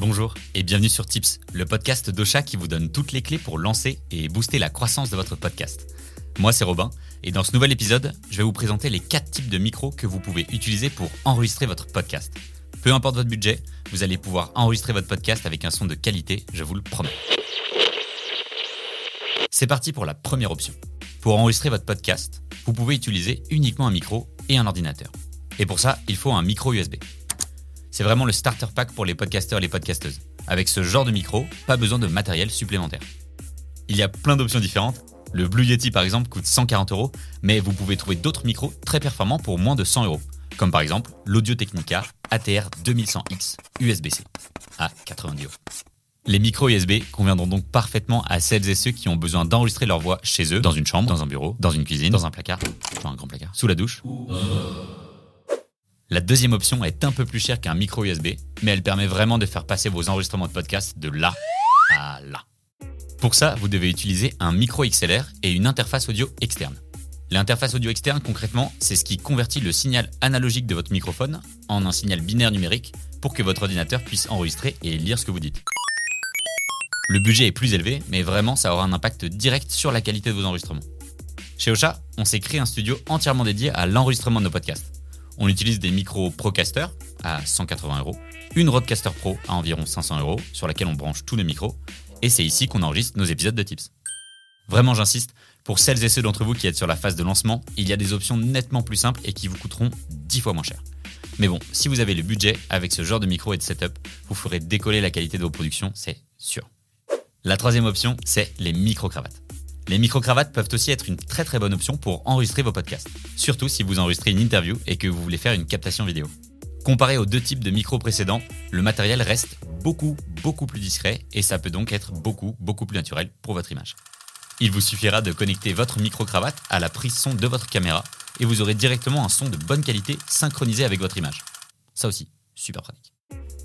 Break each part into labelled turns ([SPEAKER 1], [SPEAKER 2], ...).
[SPEAKER 1] Bonjour et bienvenue sur Tips, le podcast d'Ocha qui vous donne toutes les clés pour lancer et booster la croissance de votre podcast. Moi c'est Robin et dans ce nouvel épisode, je vais vous présenter les 4 types de micros que vous pouvez utiliser pour enregistrer votre podcast. Peu importe votre budget, vous allez pouvoir enregistrer votre podcast avec un son de qualité, je vous le promets. C'est parti pour la première option. Pour enregistrer votre podcast, vous pouvez utiliser uniquement un micro et un ordinateur. Et pour ça, il faut un micro USB. C'est vraiment le starter pack pour les podcasteurs et les podcasteuses. Avec ce genre de micro, pas besoin de matériel supplémentaire. Il y a plein d'options différentes. Le Blue Yeti par exemple coûte 140 euros, mais vous pouvez trouver d'autres micros très performants pour moins de 100 euros. Comme par exemple l'Audio Technica ATR 2100X USB-C à 90 euros. Les micros USB conviendront donc parfaitement à celles et ceux qui ont besoin d'enregistrer leur voix chez eux, dans une chambre, dans un bureau, dans une cuisine, dans un placard, dans un grand placard, sous la douche. La deuxième option est un peu plus chère qu'un micro USB, mais elle permet vraiment de faire passer vos enregistrements de podcast de là à là. Pour ça, vous devez utiliser un micro XLR et une interface audio externe. L'interface audio externe, concrètement, c'est ce qui convertit le signal analogique de votre microphone en un signal binaire numérique pour que votre ordinateur puisse enregistrer et lire ce que vous dites. Le budget est plus élevé, mais vraiment ça aura un impact direct sur la qualité de vos enregistrements. Chez Ocha, on s'est créé un studio entièrement dédié à l'enregistrement de nos podcasts. On utilise des micros Procaster à 180 euros, une Rodecaster Pro à environ 500 euros, sur laquelle on branche tous les micros, et c'est ici qu'on enregistre nos épisodes de Tips. Vraiment, j'insiste, pour celles et ceux d'entre vous qui êtes sur la phase de lancement, il y a des options nettement plus simples et qui vous coûteront 10 fois moins cher. Mais bon, si vous avez le budget, avec ce genre de micro et de setup, vous ferez décoller la qualité de vos productions, c'est sûr. La troisième option, c'est les micro-cravates. Les micro-cravates peuvent aussi être une très très bonne option pour enregistrer vos podcasts, surtout si vous enregistrez une interview et que vous voulez faire une captation vidéo. Comparé aux deux types de micros précédents, le matériel reste beaucoup beaucoup plus discret et ça peut donc être beaucoup beaucoup plus naturel pour votre image. Il vous suffira de connecter votre micro-cravate à la prise son de votre caméra et vous aurez directement un son de bonne qualité synchronisé avec votre image. Ça aussi, super pratique.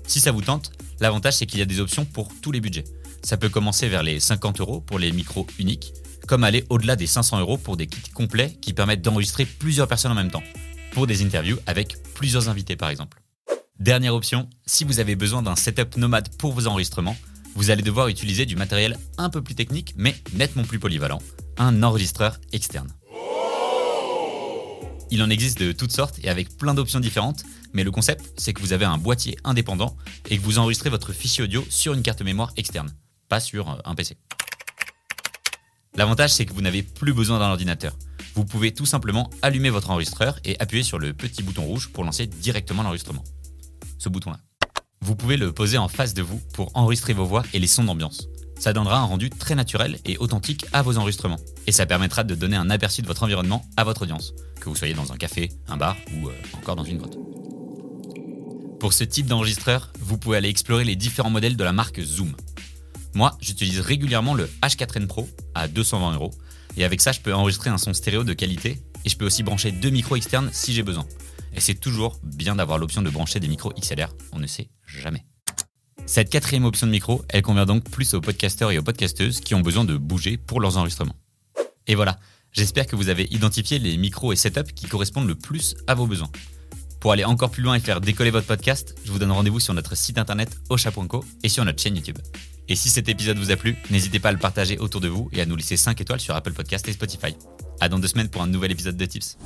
[SPEAKER 1] Si ça vous tente, l'avantage c'est qu'il y a des options pour tous les budgets. Ça peut commencer vers les 50 euros pour les micros uniques, comme aller au-delà des 500 euros pour des kits complets qui permettent d'enregistrer plusieurs personnes en même temps, pour des interviews avec plusieurs invités par exemple. Dernière option, si vous avez besoin d'un setup nomade pour vos enregistrements, vous allez devoir utiliser du matériel un peu plus technique mais nettement plus polyvalent, un enregistreur externe. Il en existe de toutes sortes et avec plein d'options différentes, mais le concept, c'est que vous avez un boîtier indépendant et que vous enregistrez votre fichier audio sur une carte mémoire externe pas sur euh, un PC. L'avantage, c'est que vous n'avez plus besoin d'un ordinateur. Vous pouvez tout simplement allumer votre enregistreur et appuyer sur le petit bouton rouge pour lancer directement l'enregistrement. Ce bouton-là. Vous pouvez le poser en face de vous pour enregistrer vos voix et les sons d'ambiance. Ça donnera un rendu très naturel et authentique à vos enregistrements. Et ça permettra de donner un aperçu de votre environnement à votre audience, que vous soyez dans un café, un bar ou euh, encore dans une grotte. Pour ce type d'enregistreur, vous pouvez aller explorer les différents modèles de la marque Zoom. Moi, j'utilise régulièrement le H4n Pro à 220 euros. Et avec ça, je peux enregistrer un son stéréo de qualité et je peux aussi brancher deux micros externes si j'ai besoin. Et c'est toujours bien d'avoir l'option de brancher des micros XLR, on ne sait jamais. Cette quatrième option de micro, elle convient donc plus aux podcasteurs et aux podcasteuses qui ont besoin de bouger pour leurs enregistrements. Et voilà, j'espère que vous avez identifié les micros et setups qui correspondent le plus à vos besoins. Pour aller encore plus loin et faire décoller votre podcast, je vous donne rendez-vous sur notre site internet ocha.co et sur notre chaîne YouTube. Et si cet épisode vous a plu, n'hésitez pas à le partager autour de vous et à nous laisser 5 étoiles sur Apple Podcast et Spotify. À dans deux semaines pour un nouvel épisode de Tips.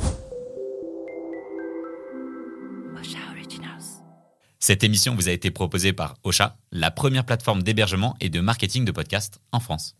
[SPEAKER 1] Cette émission vous a été proposée par Ocha, la première plateforme d'hébergement et de marketing de podcasts en France.